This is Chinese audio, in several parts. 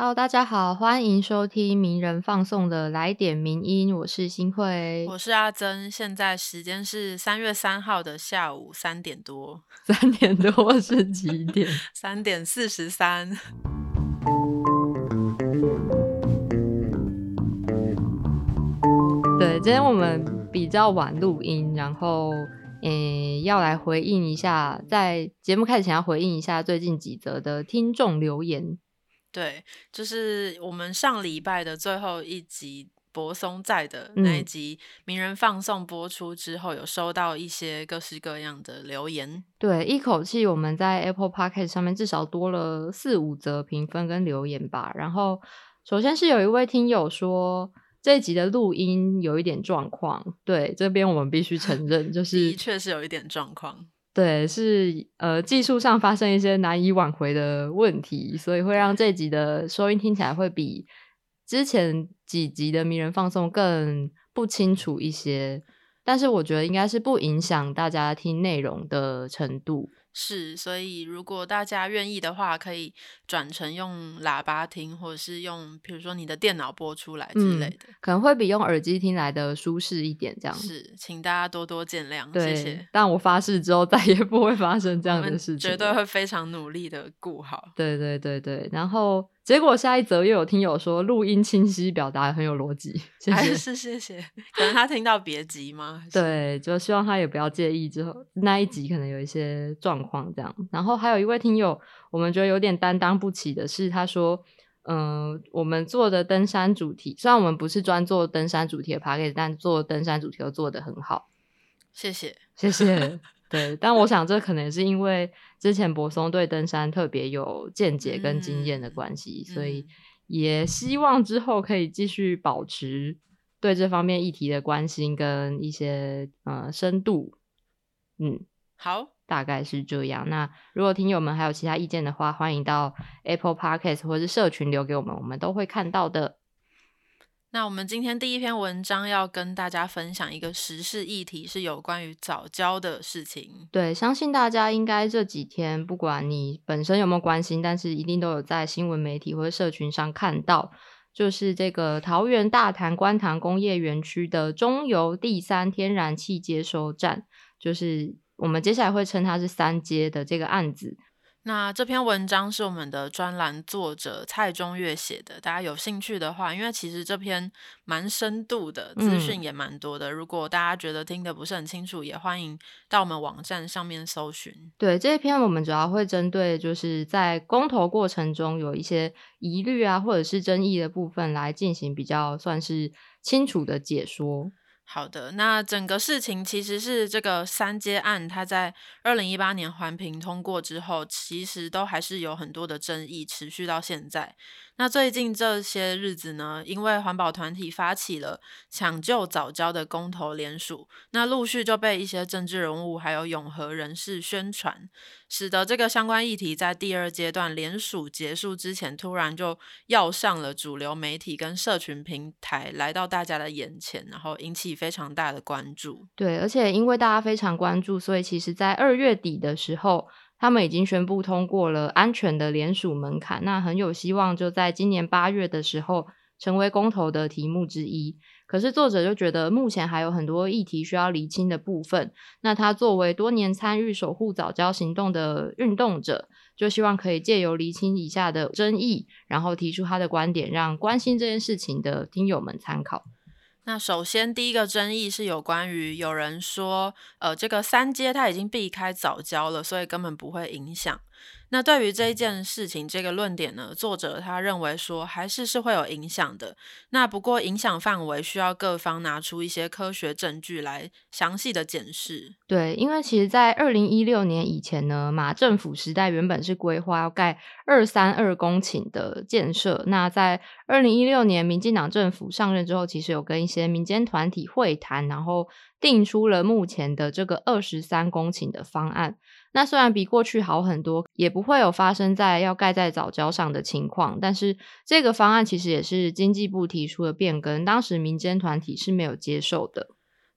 Hello，大家好，欢迎收听名人放送的来点名音，我是新慧，我是阿珍，现在时间是三月三号的下午三点多，三点多是几点？三点四十三。对，今天我们比较晚录音，然后诶要来回应一下，在节目开始前要回应一下最近几则的听众留言。对，就是我们上礼拜的最后一集博松在的那一集名人放送播出之后，有收到一些各式各样的留言。对，一口气我们在 Apple Podcast 上面至少多了四五则评分跟留言吧。然后，首先是有一位听友说这一集的录音有一点状况，对这边我们必须承认，就是的确是有一点状况。对，是呃技术上发生一些难以挽回的问题，所以会让这集的收音听起来会比之前几集的迷人放送更不清楚一些。但是我觉得应该是不影响大家听内容的程度。是，所以如果大家愿意的话，可以转成用喇叭听，或者是用，比如说你的电脑播出来之类的，可能会比用耳机听来的舒适一点。这样是，请大家多多见谅，谢谢。但我发誓之后 再也不会发生这样的事情，绝对会非常努力的顾好。对对对对，然后。结果下一则又有听友说录音清晰，表达很有逻辑，还是谢谢。可能他听到别集吗？对，就希望他也不要介意。之后那一集可能有一些状况这样。然后还有一位听友，我们觉得有点担当不起的是，他说：“嗯，我们做的登山主题，虽然我们不是专做登山主题的 p a c k a g e 但做登山主题都做得很好。”谢谢，谢谢。对，但我想这可能是因为之前博松对登山特别有见解跟经验的关系，所以也希望之后可以继续保持对这方面议题的关心跟一些呃深度。嗯，好，大概是这样。那如果听友们还有其他意见的话，欢迎到 Apple Podcast 或是社群留给我们，我们都会看到的。那我们今天第一篇文章要跟大家分享一个时事议题，是有关于早教的事情。对，相信大家应该这几天，不管你本身有没有关心，但是一定都有在新闻媒体或者社群上看到，就是这个桃园大潭观塘工业园区的中油第三天然气接收站，就是我们接下来会称它是三阶的这个案子。那这篇文章是我们的专栏作者蔡中月写的，大家有兴趣的话，因为其实这篇蛮深度的，资讯也蛮多的。如果大家觉得听得不是很清楚，也欢迎到我们网站上面搜寻。对这一篇，我们主要会针对就是在公投过程中有一些疑虑啊，或者是争议的部分来进行比较算是清楚的解说。好的，那整个事情其实是这个三阶案，它在二零一八年环评通过之后，其实都还是有很多的争议，持续到现在。那最近这些日子呢，因为环保团体发起了抢救早教的公投联署，那陆续就被一些政治人物还有永和人士宣传，使得这个相关议题在第二阶段联署结束之前，突然就要上了主流媒体跟社群平台，来到大家的眼前，然后引起非常大的关注。对，而且因为大家非常关注，所以其实在二月底的时候。他们已经宣布通过了安全的联署门槛，那很有希望就在今年八月的时候成为公投的题目之一。可是作者就觉得目前还有很多议题需要厘清的部分。那他作为多年参与守护早教行动的运动者，就希望可以借由厘清以下的争议，然后提出他的观点，让关心这件事情的听友们参考。那首先，第一个争议是有关于有人说，呃，这个三阶它已经避开早教了，所以根本不会影响。那对于这一件事情，这个论点呢，作者他认为说还是是会有影响的。那不过影响范围需要各方拿出一些科学证据来详细的检视。对，因为其实，在二零一六年以前呢，马政府时代原本是规划要盖二三二公顷的建设。那在二零一六年民进党政府上任之后，其实有跟一些民间团体会谈，然后定出了目前的这个二十三公顷的方案。那虽然比过去好很多，也不会有发生在要盖在早教上的情况，但是这个方案其实也是经济部提出的变更，当时民间团体是没有接受的。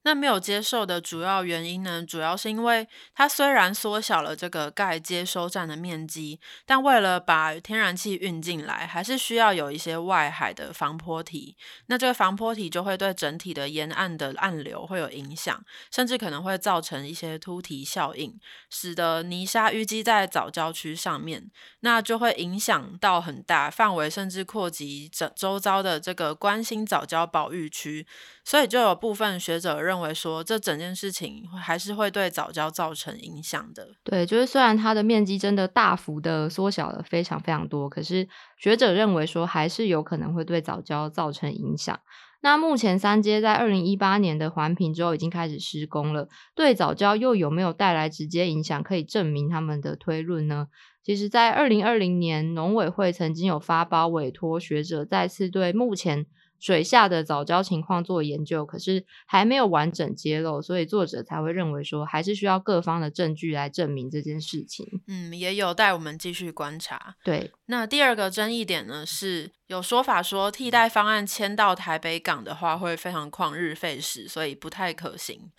那没有接受的主要原因呢，主要是因为它虽然缩小了这个钙接收站的面积，但为了把天然气运进来，还是需要有一些外海的防坡体。那这个防坡体就会对整体的沿岸的暗流会有影响，甚至可能会造成一些凸堤效应，使得泥沙淤积在早礁区上面，那就会影响到很大范围，甚至扩及整周遭的这个关心早礁保育区。所以就有部分学者认认为说，这整件事情还是会对早教造成影响的。对，就是虽然它的面积真的大幅的缩小了非常非常多，可是学者认为说，还是有可能会对早教造成影响。那目前三阶在二零一八年的环评之后已经开始施工了，对早教又有没有带来直接影响？可以证明他们的推论呢？其实，在二零二零年，农委会曾经有发包委托学者再次对目前。水下的早教情况做研究，可是还没有完整揭露，所以作者才会认为说，还是需要各方的证据来证明这件事情。嗯，也有待我们继续观察。对，那第二个争议点呢，是有说法说替代方案迁到台北港的话，会非常旷日费时，所以不太可行。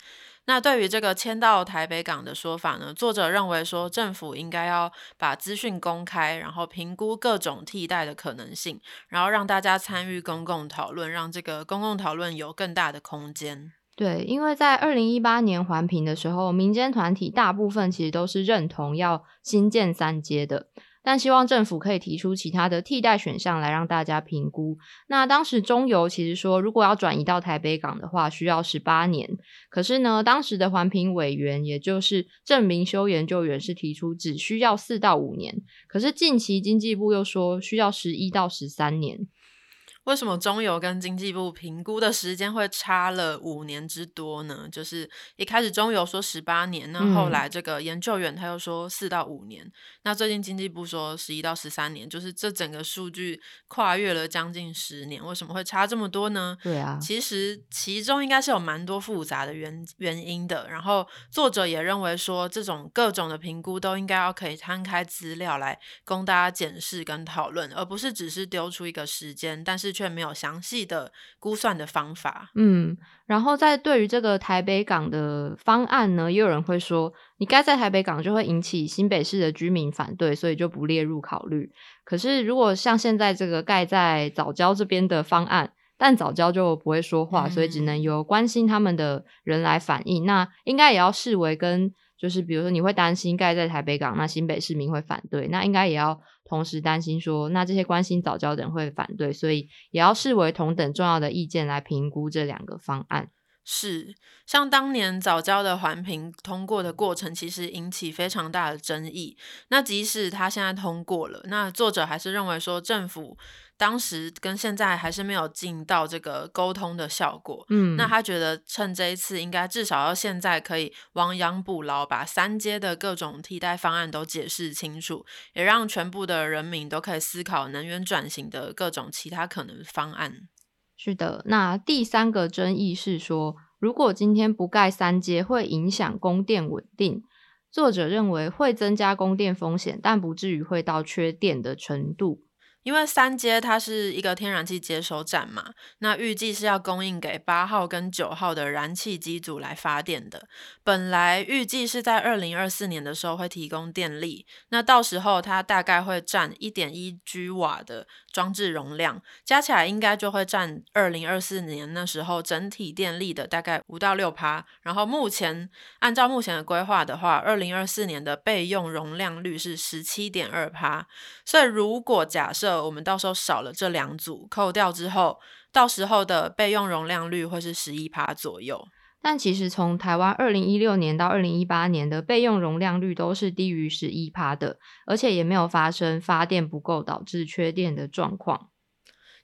那对于这个迁到台北港的说法呢？作者认为说，政府应该要把资讯公开，然后评估各种替代的可能性，然后让大家参与公共讨论，让这个公共讨论有更大的空间。对，因为在二零一八年环评的时候，民间团体大部分其实都是认同要新建三阶的。但希望政府可以提出其他的替代选项来让大家评估。那当时中油其实说，如果要转移到台北港的话，需要十八年。可是呢，当时的环评委员，也就是郑明修研究员，是提出只需要四到五年。可是近期经济部又说需要十一到十三年。为什么中油跟经济部评估的时间会差了五年之多呢？就是一开始中油说十八年，那后来这个研究员他又说四到五年，那最近经济部说十一到十三年，就是这整个数据跨越了将近十年，为什么会差这么多呢？对啊，其实其中应该是有蛮多复杂的原原因的。然后作者也认为说，这种各种的评估都应该要可以摊开资料来供大家检视跟讨论，而不是只是丢出一个时间，但是。却没有详细的估算的方法。嗯，然后在对于这个台北港的方案呢，也有人会说，你盖在台北港就会引起新北市的居民反对，所以就不列入考虑。可是如果像现在这个盖在早教这边的方案，但早教就不会说话，所以只能由关心他们的人来反映。那应该也要视为跟。就是比如说，你会担心盖在台北港，那新北市民会反对，那应该也要同时担心说，那这些关心早教的人会反对，所以也要视为同等重要的意见来评估这两个方案。是，像当年早教的环评通过的过程，其实引起非常大的争议。那即使他现在通过了，那作者还是认为说政府。当时跟现在还是没有尽到这个沟通的效果，嗯，那他觉得趁这一次，应该至少要现在可以亡羊补牢，把三阶的各种替代方案都解释清楚，也让全部的人民都可以思考能源转型的各种其他可能方案。是的，那第三个争议是说，如果今天不盖三阶，会影响供电稳定。作者认为会增加供电风险，但不至于会到缺电的程度。因为三阶它是一个天然气接收站嘛，那预计是要供应给八号跟九号的燃气机组来发电的。本来预计是在二零二四年的时候会提供电力，那到时候它大概会占一点一 G 瓦的装置容量，加起来应该就会占二零二四年那时候整体电力的大概五到六趴。然后目前按照目前的规划的话，二零二四年的备用容量率是十七点二趴。所以如果假设我们到时候少了这两组扣掉之后，到时候的备用容量率会是十一趴左右。但其实从台湾二零一六年到二零一八年的备用容量率都是低于十一趴的，而且也没有发生发电不够导致缺电的状况。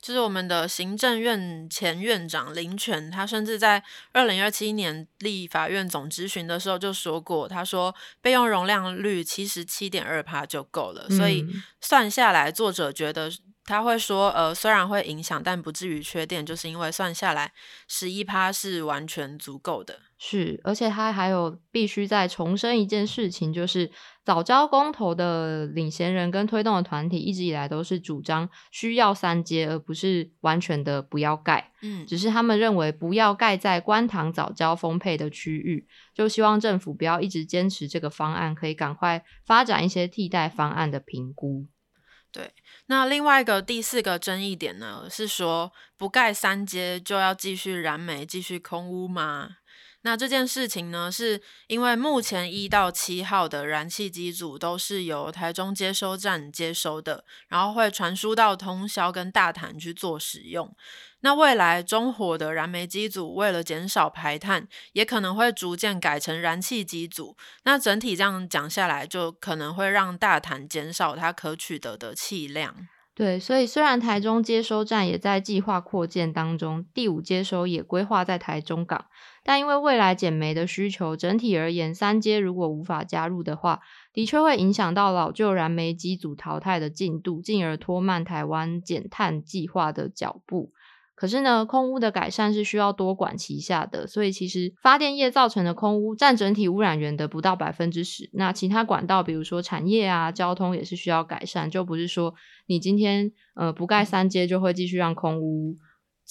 就是我们的行政院前院长林权，他甚至在二零二七年立法院总咨询的时候就说过，他说备用容量率七十七点二帕就够了。所以算下来，作者觉得他会说，呃，虽然会影响，但不至于缺电，就是因为算下来十一趴是完全足够的。是，而且他还有必须再重申一件事情，就是早教公投的领衔人跟推动的团体一直以来都是主张需要三阶，而不是完全的不要盖。嗯，只是他们认为不要盖在观塘早教丰沛的区域，就希望政府不要一直坚持这个方案，可以赶快发展一些替代方案的评估。对，那另外一个第四个争议点呢，是说不盖三阶就要继续燃煤、继续空屋吗？那这件事情呢，是因为目前一到七号的燃气机组都是由台中接收站接收的，然后会传输到通宵跟大潭去做使用。那未来中火的燃煤机组为了减少排碳，也可能会逐渐改成燃气机组。那整体这样讲下来，就可能会让大潭减少它可取得的气量。对，所以虽然台中接收站也在计划扩建当中，第五接收也规划在台中港。但因为未来减煤的需求，整体而言，三阶如果无法加入的话，的确会影响到老旧燃煤机组淘汰的进度，进而拖慢台湾减碳计划的脚步。可是呢，空污的改善是需要多管齐下的，所以其实发电业造成的空污占整体污染源的不到百分之十。那其他管道，比如说产业啊、交通也是需要改善，就不是说你今天呃不盖三阶就会继续让空污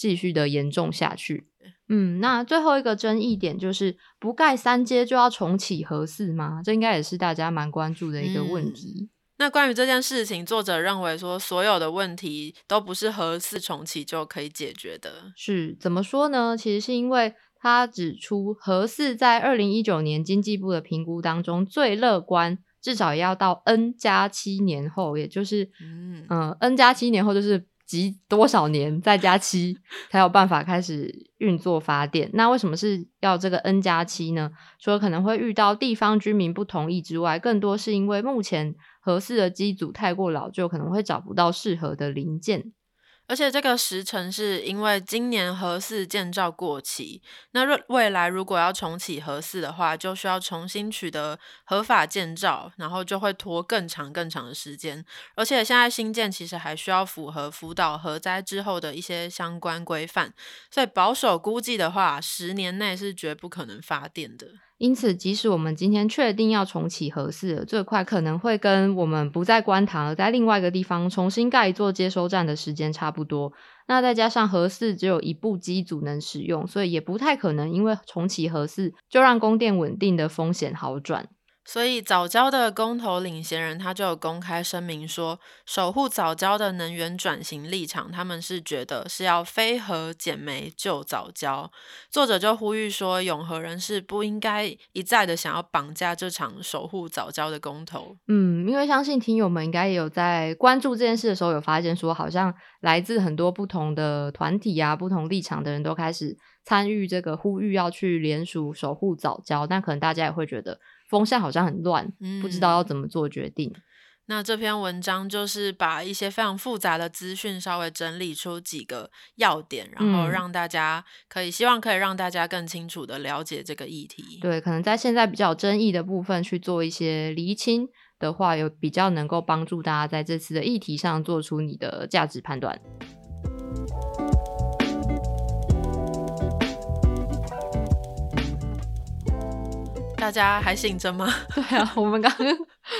继续的严重下去。嗯，那最后一个争议点就是不盖三阶就要重启核四吗？这应该也是大家蛮关注的一个问题。那关于这件事情，作者认为说所有的问题都不是核四重启就可以解决的。是怎么说呢？其实是因为他指出核四在二零一九年经济部的评估当中最乐观，至少也要到 N 加七年后，也就是嗯嗯 N 加七年后就是。几多少年再加七才有办法开始运作发电？那为什么是要这个 N 加七呢？除了可能会遇到地方居民不同意之外，更多是因为目前合适的机组太过老旧，可能会找不到适合的零件。而且这个时程是因为今年核四建造过期，那未未来如果要重启核四的话，就需要重新取得合法建造，然后就会拖更长更长的时间。而且现在新建其实还需要符合福岛核灾之后的一些相关规范，所以保守估计的话，十年内是绝不可能发电的。因此，即使我们今天确定要重启核四，最快可能会跟我们不在观塘而在另外一个地方重新盖一座接收站的时间差不多。那再加上核四只有一部机组能使用，所以也不太可能因为重启核四就让供电稳定的风险好转。所以早教的公投领衔人，他就有公开声明说，守护早教的能源转型立场，他们是觉得是要非核减煤救早教。作者就呼吁说，永和人士不应该一再的想要绑架这场守护早教的公投。嗯，因为相信听友们应该也有在关注这件事的时候，有发现说，好像来自很多不同的团体啊、不同立场的人都开始参与这个呼吁，要去联署守护早教。但可能大家也会觉得。风向好像很乱，不知道要怎么做决定。那这篇文章就是把一些非常复杂的资讯稍微整理出几个要点，然后让大家可以希望可以让大家更清楚的了解这个议题。对，可能在现在比较争议的部分去做一些厘清的话，有比较能够帮助大家在这次的议题上做出你的价值判断。大家还醒着吗？对啊，我们刚刚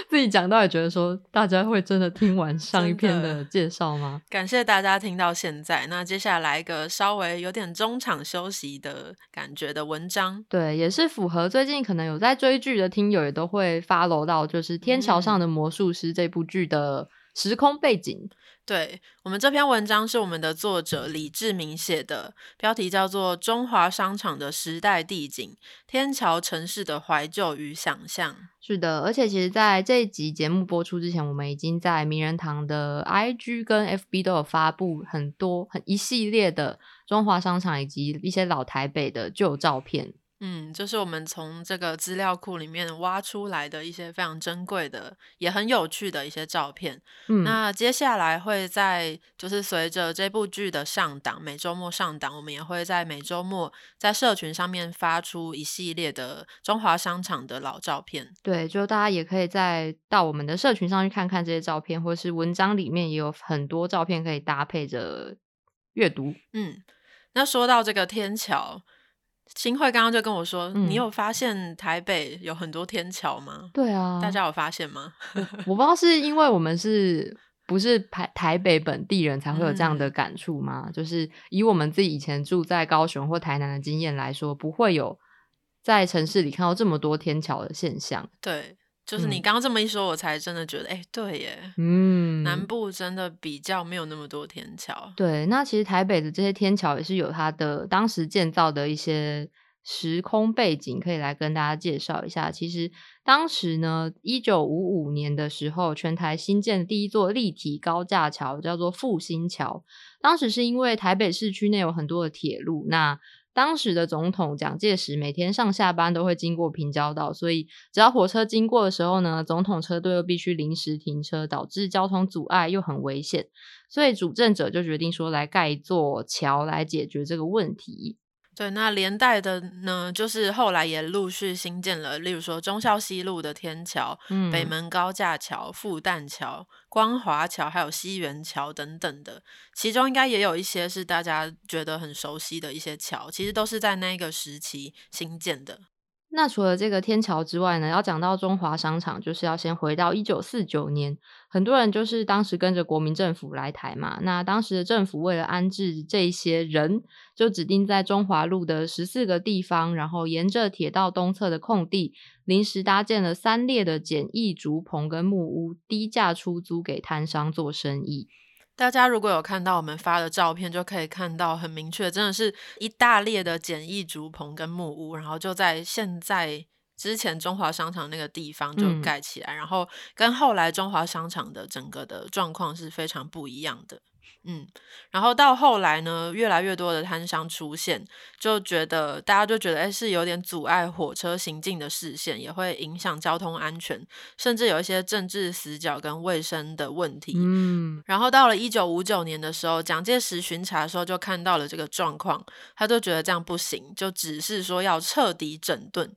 自己讲到，也觉得说，大家会真的听完上一篇的介绍吗？感谢大家听到现在。那接下来一个稍微有点中场休息的感觉的文章，对，也是符合最近可能有在追剧的听友也都会 follow 到，就是《天桥上的魔术师》这部剧的时空背景。对我们这篇文章是我们的作者李志明写的，标题叫做《中华商场的时代地景：天桥城市的怀旧与想象》。是的，而且其实在这一集节目播出之前，我们已经在名人堂的 IG 跟 FB 都有发布很多很一系列的中华商场以及一些老台北的旧照片。嗯，就是我们从这个资料库里面挖出来的一些非常珍贵的、也很有趣的一些照片。嗯，那接下来会在就是随着这部剧的上档，每周末上档，我们也会在每周末在社群上面发出一系列的中华商场的老照片。对，就大家也可以再到我们的社群上去看看这些照片，或是文章里面也有很多照片可以搭配着阅读。嗯，那说到这个天桥，新会刚刚就跟我说，嗯你有发现台北有很多天桥吗？对啊，大家有发现吗？我不知道是因为我们是不是台台北本地人才会有这样的嗯感触吗？就是以我们自己以前住在高雄或台南的经验来说，不会有在城市里看到这么多天桥的现象。对，就是你嗯刚刚这么一说，我才真的觉得，哎、对耶，嗯，南部真的比较没有那么多天桥。对，那其实台北的这些天桥也是有它的当时建造的一些时空背景，可以来跟大家介绍一下。其实当时呢，一九五五年的时候，全台新建的第一座立体高架桥叫做复兴桥。当时是因为台北市区内有很多的铁路，那当时的总统蒋介石每天上下班都会经过平交道，所以只要火车经过的时候呢，总统车队又必须临时停车，导致交通阻碍又很危险。所以主政者就决定说来盖一座桥来解决这个问题。对，那连带的呢，就是后来也陆续新建了，例如说忠孝西路的天桥、嗯北门高架桥、复旦桥、光华桥，还有西园桥等等的。其中应该也有一些是大家觉得很熟悉的一些桥，其实都是在那个时期新建的。那除了这个天桥之外呢，要讲到中华商场，就是要先回到一九四九年，很多人就是当时跟着国民政府来台嘛。那当时的政府为了安置这些人，就指定在中华路的十四个地方，然后沿着铁道东侧的空地，临时搭建了三列的简易竹棚跟木屋，低价出租给摊商做生意。大家如果有看到我们发的照片，就可以看到很明确，真的是一大列的简易竹棚跟木屋，然后就在现在之前中华商场那个地方就嗯盖起来，然后跟后来中华商场的整个的状况是非常不一样的。嗯，然后到后来呢，越来越多的摊商出现，就觉得大家就觉得，哎，是有点阻碍火车行进的视线，也会影响交通安全，甚至有一些政治死角跟卫生的问题。嗯，然后到了一九五九年的时候，蒋介石巡查的时候就看到了这个状况，他就觉得这样不行，就只是说要彻底整顿，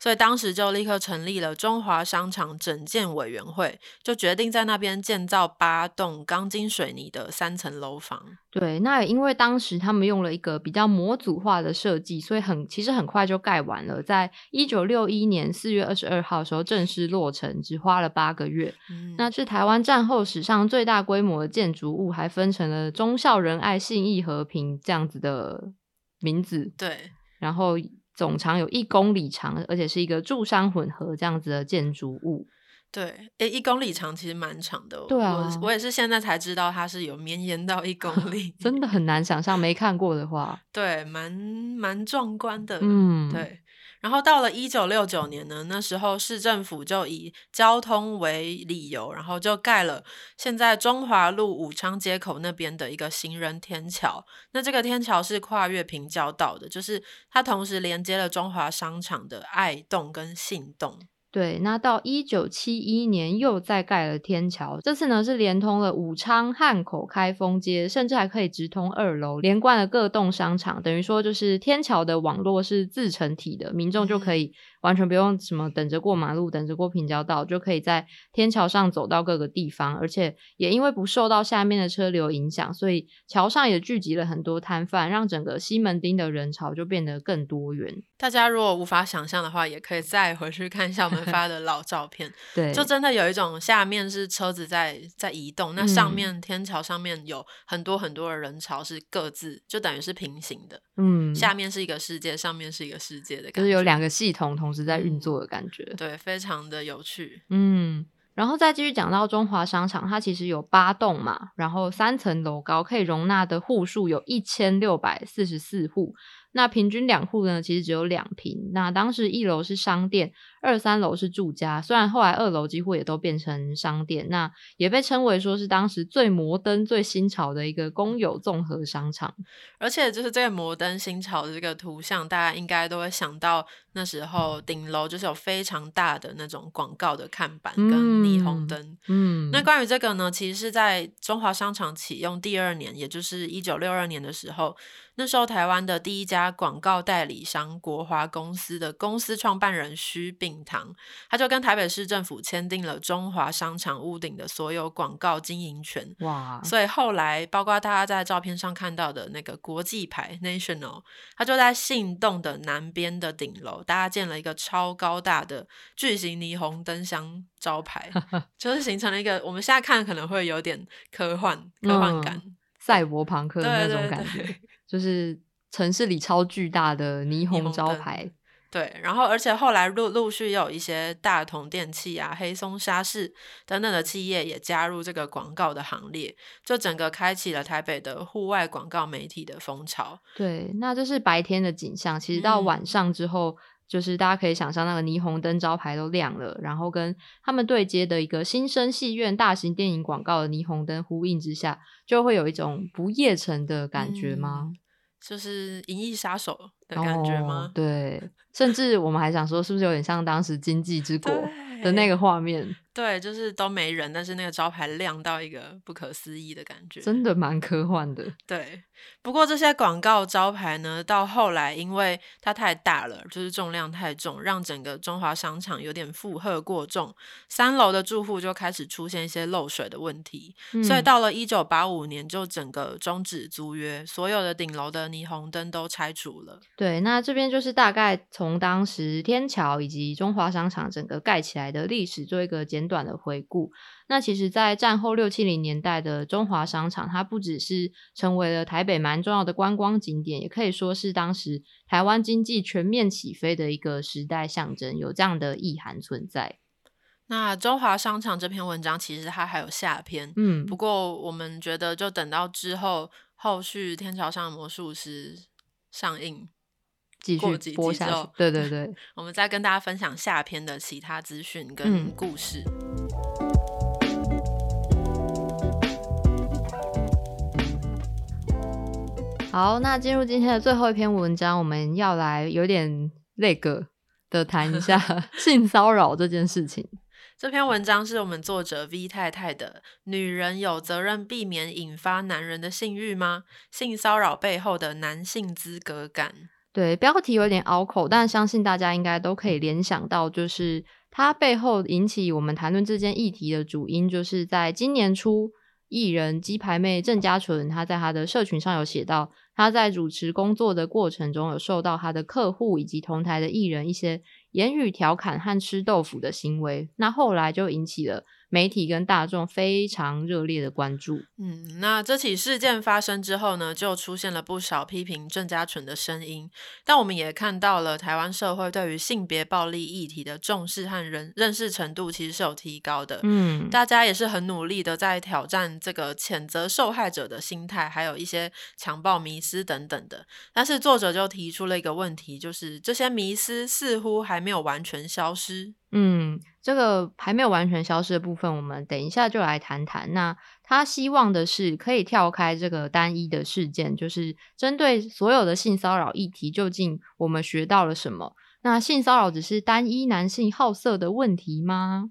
所以当时就立刻成立了中华商场整建委员会，就决定在那边建造八栋钢筋水泥的三层楼房。对，那也因为当时他们用了一个比较模组化的设计，所以很其实很快就盖完了。在一九六一年四月二十二号的时候正式落成，只花了八个月。嗯，那是台湾战后史上最大规模的建筑物，还分成了忠孝仁爱信义和平这样子的名字，对，然后总长有一公里长，而且是一个柱商混合这样子的建筑物。对，诶，一公里长其实蛮长的。对啊我我也是现在才知道它是有绵延到一公 里，真的很难想象，没看过的话，对，蛮蛮壮观的。嗯，，对，然后到了一九六九年呢，那时候市政府就以交通为理由，然后就盖了现在中华路武昌街口那边的一个行人天桥。那这个天桥是跨越平交道的，就是它同时连接了中华商场的爱栋跟信洞。对，那到一九七一年又再盖了天桥，这次呢是连通了武昌、汉口、开封街，甚至还可以直通二楼，连贯了各栋商场。等于说，就是天桥的网络是自成体的，民众就可以完全不用什么等着过马路、等着过平交道，就可以在天桥上走到各个地方。而且也因为不受到下面的车流影响，所以桥上也聚集了很多摊贩，让整个西门町的人潮就变得更多元。大家如果无法想象的话，也可以再回去看一下我们发的 老照片，对，就真的有一种下面是车子在在移动，那上嗯面天桥上面有很多很多的人潮是各自就等于是平行的，嗯，下面是一个世界，上面是一个世界的感觉，就是有两个系统同时在运嗯作的感觉。对，非常的有趣。嗯，然后再继续讲到中华商场，它其实有八栋嘛，然后三层楼高，可以容纳的户数有一千六百四十四户，那平均两户呢，其实只有两平。那当时一楼是商店，二三楼是住家。虽然后来二楼几乎也都变成商店，那也被称为说是当时最摩登、最新潮的一个公有综合商场。而且就是这个摩登新潮的这个图像，大家应该都会想到那时候顶楼就是有非常大的那种广告的看板跟霓虹灯。嗯，那关于这个呢，其实是在中华商场启用第二年，也就是一九六二年的时候。那时候，台湾的第一家广告代理商国华公司的公司创办人徐炳堂，他就跟台北市政府签订了中华商场屋顶的所有广告经营权。哇！所以后来，包括大家在照片上看到的那个国际牌 National，他就在信洞的南边的顶楼搭建了一个超高大的巨型霓虹灯箱招牌，就是形成了一个我们现在看可能会有点科幻、科幻感、赛博朋克的那种感觉。就是城市里超巨大的霓虹招牌，对，然后而且后来陆陆续又有一些大同电器啊、黑松沙士等等的企业也加入这个广告的行列，就整个开启了台北的户外广告媒体的风潮。对，那这是白天的景象，其实到晚上之后，就是大家可以想象那个霓虹灯招牌都亮了，然后跟他们对接的一个新生戏院大型电影广告的霓虹灯呼应之下。就会有一种不夜城的感觉吗？就是银翼杀手的感觉吗？对，甚至我们还想说，是不是有点像当时经济之国的那个画面？对，就是都没人，但是那个招牌亮到一个不可思议的感觉，真的蛮科幻的。对，不过这些广告招牌呢，到后来因为它太大了，就是重量太重，让整个中华商场有点负荷过重，三楼的住户就开始出现一些漏水的问题，所以到了一九八五年就整个终止租约，所有的顶楼的霓虹灯都拆除了。对，那这边就是大概从当时天桥以及中华商场整个盖起来的历史做一个简。短的回顾，那其实，在战后六七零年代的中华商场，它不只是成为了台北蛮重要的观光景点，也可以说是当时台湾经济全面起飞的一个时代象征，有这样的意涵存在。那中华商场这篇文章其实它还有下篇，嗯，不过我们觉得就等到之后后续《天桥上的魔术师》上映。继续播下去，对对对，我们再跟大家分享下篇的其他资讯跟故事。好，那进入今天的最后一篇文章，我们要来有点那个的谈一下 性骚扰这件事情。这篇文章是我们作者 V 太太的。女人有责任避免引发男人的性欲吗？性骚扰背后的男性资格感。对，标题有点拗口，但相信大家应该都可以联想到，就是它背后引起我们谈论这件议题的主因，就是在今年初，艺人鸡排妹郑嘉纯，她在她的社群上有写到，她在主持工作的过程中，有受到她的客户以及同台的艺人一些言语调侃和吃豆腐的行为，那后来就引起了。媒体跟大众非常热烈的关注。嗯，那这起事件发生之后呢，就出现了不少批评郑家纯的声音。但我们也看到了台湾社会对于性别暴力议题的重视和认认识程度其实是有提高的。嗯，大家也是很努力的在挑战这个谴责受害者的心态，还有一些强暴迷思等等的。但是作者就提出了一个问题，就是这些迷思似乎还没有完全消失。嗯，这个还没有完全消失的部分，我们等一下就来谈谈。那他希望的是可以跳开这个单一的事件，就是针对所有的性骚扰议题，究竟我们学到了什么？那性骚扰只是单一男性好色的问题吗？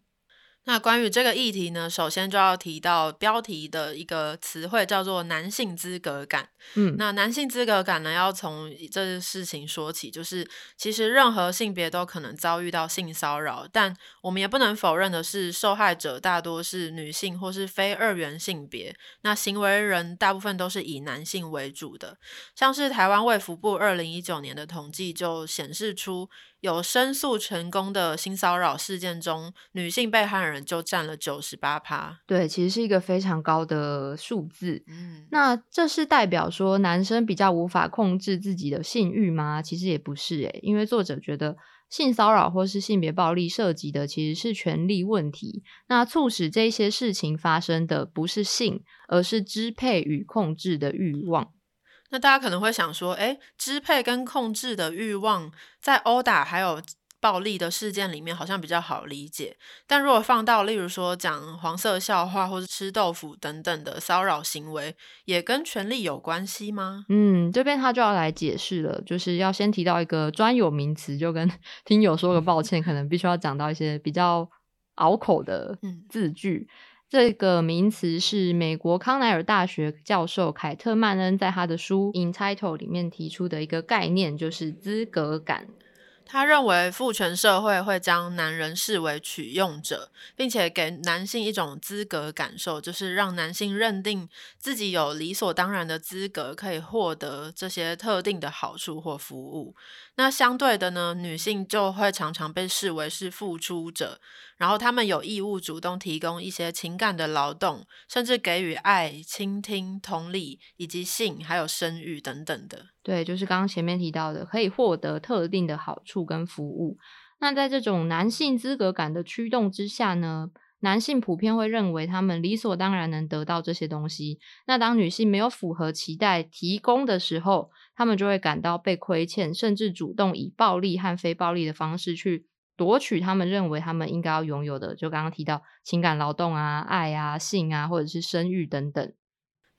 那关于这个议题呢，首先就要提到标题的一个词汇，叫做男性资格感。嗯，那男性资格感呢，要从这件事情说起，就是其实任何性别都可能遭遇到性骚扰，但我们也不能否认的是，受害者大多是女性或是非二元性别。那行为人大部分都是以男性为主的，像是台湾卫福部二零一九年的统计就显示出。有申诉成功的性骚扰事件中，女性被害人就占了九十八趴。对，其实是一个非常高的数字。嗯，那这是代表说男生比较无法控制自己的性欲吗？其实也不是诶，因为作者觉得性骚扰或是性别暴力涉及的其实是权力问题。那促使这些事情发生的不是性，而是支配与控制的欲望。那大家可能会想说，哎，支配跟控制的欲望在殴打还有暴力的事件里面好像比较好理解，但如果放到例如说讲黄色笑话或者吃豆腐等等的骚扰行为，也跟权力有关系吗？嗯，这边他就要来解释了，就是要先提到一个专有名词，就跟 听友说个抱歉，可能必须要讲到一些比较拗口的字句。这个名词是美国康奈尔大学教授凯特曼恩在他的书《In Title》里面提出的一个概念，就是资格感。他认为父权社会会将男人视为取用者，并且给男性一种资格感受，就是让男性认定自己有理所当然的资格可以获得这些特定的好处或服务。那相对的呢，女性就会常常被视为是付出者，然后他们有义务主动提供一些情感的劳动，甚至给予爱、倾听、同理以及性，还有生育等等的。对，就是刚刚前面提到的，可以获得特定的好处跟服务。那在这种男性资格感的驱动之下呢？男性普遍会认为他们理所当然能得到这些东西。那当女性没有符合期待提供的时候，他们就会感到被亏欠，甚至主动以暴力和非暴力的方式去夺取他们认为他们应该要拥有的。就刚刚提到情感劳动啊、爱啊、性啊，或者是生育等等。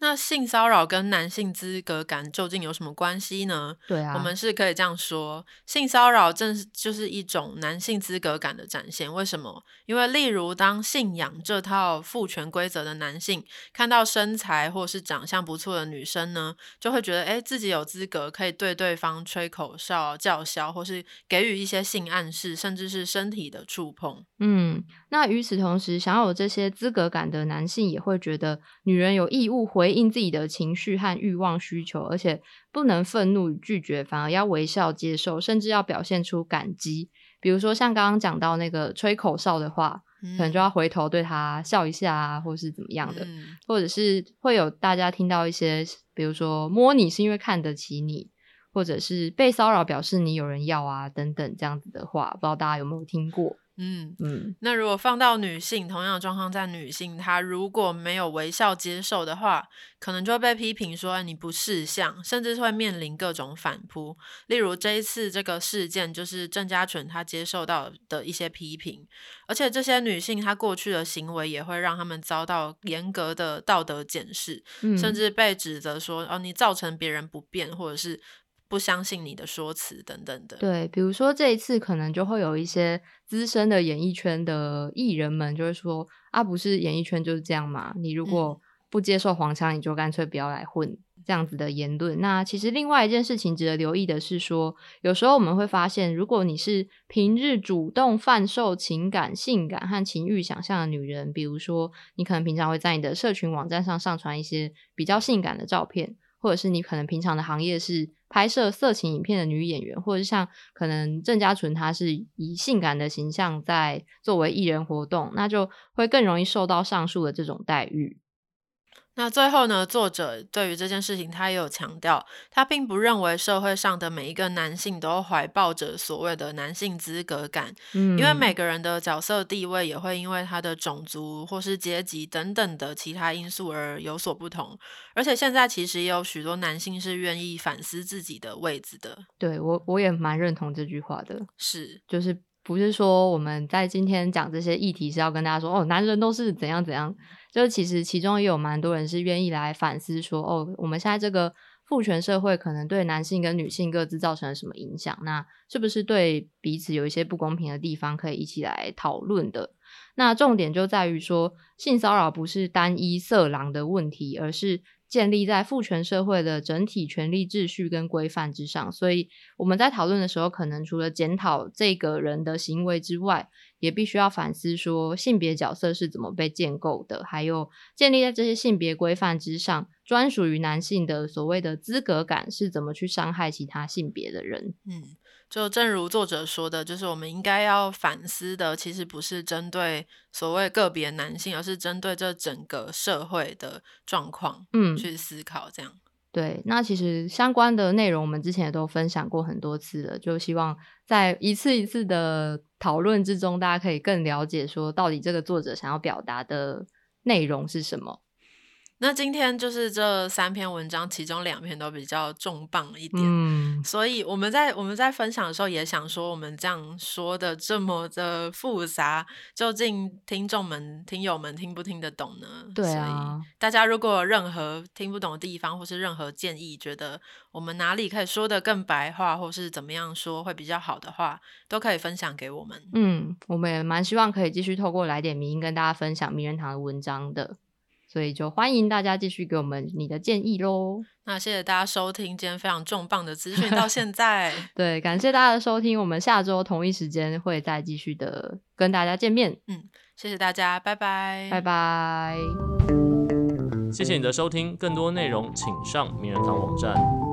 那性骚扰跟男性资格感究竟有什么关系呢？对啊，我们是可以这样说：性骚扰正是就是一种男性资格感的展现。为什么？因为例如，当信仰这套父权规则的男性看到身材或是长相不错的女生呢，就会觉得，哎，自己有资格可以对对方吹口哨、叫嚣，或是给予一些性暗示，甚至是身体的触碰。嗯，那与此同时，享有这些资格感的男性也会觉得，女人有义务回。回应自己的情绪和欲望需求，而且不能愤怒拒绝，反而要微笑接受，甚至要表现出感激。比如说，像刚刚讲到那个吹口哨的话，可能就要回头对他笑一下啊，或是怎么样的，或者是会有大家听到一些，比如说摸你是因为看得起你，或者是被骚扰表示你有人要啊等等这样子的话，不知道大家有没有听过？嗯嗯，那如果放到女性，同样的状况在女性，她如果没有微笑接受的话，可能就会被批评说你不识相，甚至会面临各种反扑。例如这一次这个事件，就是郑家纯她接受到的一些批评，而且这些女性她过去的行为也会让他们遭到严格的道德检视，甚至被指责说哦你造成别人不便，或者是。不相信你的说辞等等的，对，比如说这一次可能就会有一些资深的演艺圈的艺人们就会说啊，不是演艺圈就是这样嘛，你如果不接受黄腔，你就干脆不要来混这样子的言论。那其实另外一件事情值得留意的是说，有时候我们会发现，如果你是平日主动贩售情感、性感和情欲想象的女人，比如说你可能平常会在你的社群网站上上传一些比较性感的照片。或者是你可能平常的行业是拍摄色情影片的女演员，或者是像可能郑嘉纯，她是以性感的形象在作为艺人活动，那就会更容易受到上述的这种待遇。那最后呢？作者对于这件事情，他也有强调，他并不认为社会上的每一个男性都怀抱着所谓的男性资格感，嗯，因为每个人的角色地位也会因为他的种族或是阶级等等的其他因素而有所不同。而且现在其实也有许多男性是愿意反思自己的位置的。对我，我也蛮认同这句话的。是，就是不是说我们在今天讲这些议题是要跟大家说，哦，男人都是怎样怎样。就是其实其中也有蛮多人是愿意来反思说，哦，我们现在这个父权社会可能对男性跟女性各自造成了什么影响？那是不是对彼此有一些不公平的地方可以一起来讨论的？那重点就在于说，性骚扰不是单一色狼的问题，而是。建立在父权社会的整体权力秩序跟规范之上，所以我们在讨论的时候，可能除了检讨这个人的行为之外，也必须要反思说性别角色是怎么被建构的，还有建立在这些性别规范之上，专属于男性的所谓的资格感是怎么去伤害其他性别的人。嗯。就正如作者说的，就是我们应该要反思的，其实不是针对所谓个别男性，而是针对这整个社会的状况，嗯，去思考这样。对，那其实相关的内容我们之前也都分享过很多次了，就希望在一次一次的讨论之中，大家可以更了解说到底这个作者想要表达的内容是什么。那今天就是这三篇文章，其中两篇都比较重磅一点，嗯，所以我们在我们在分享的时候也想说，我们这样说的这么的复杂，究竟听众们、听友们听不听得懂呢？对所啊。以大家如果有任何听不懂的地方，或是任何建议，觉得我们哪里可以说的更白话，或是怎么样说会比较好的话，都可以分享给我们。嗯，我们也蛮希望可以继续透过来点名音跟大家分享名人堂的文章的，所以就欢迎大家继续给我们你的建议喽。那谢谢大家收听今天非常重磅的资讯到现在。对，感谢大家的收听，我们下周同一时间会再继续的跟大家见面，嗯谢谢大家，拜拜，拜拜。谢谢你的收听，更多内容请上名人堂网站。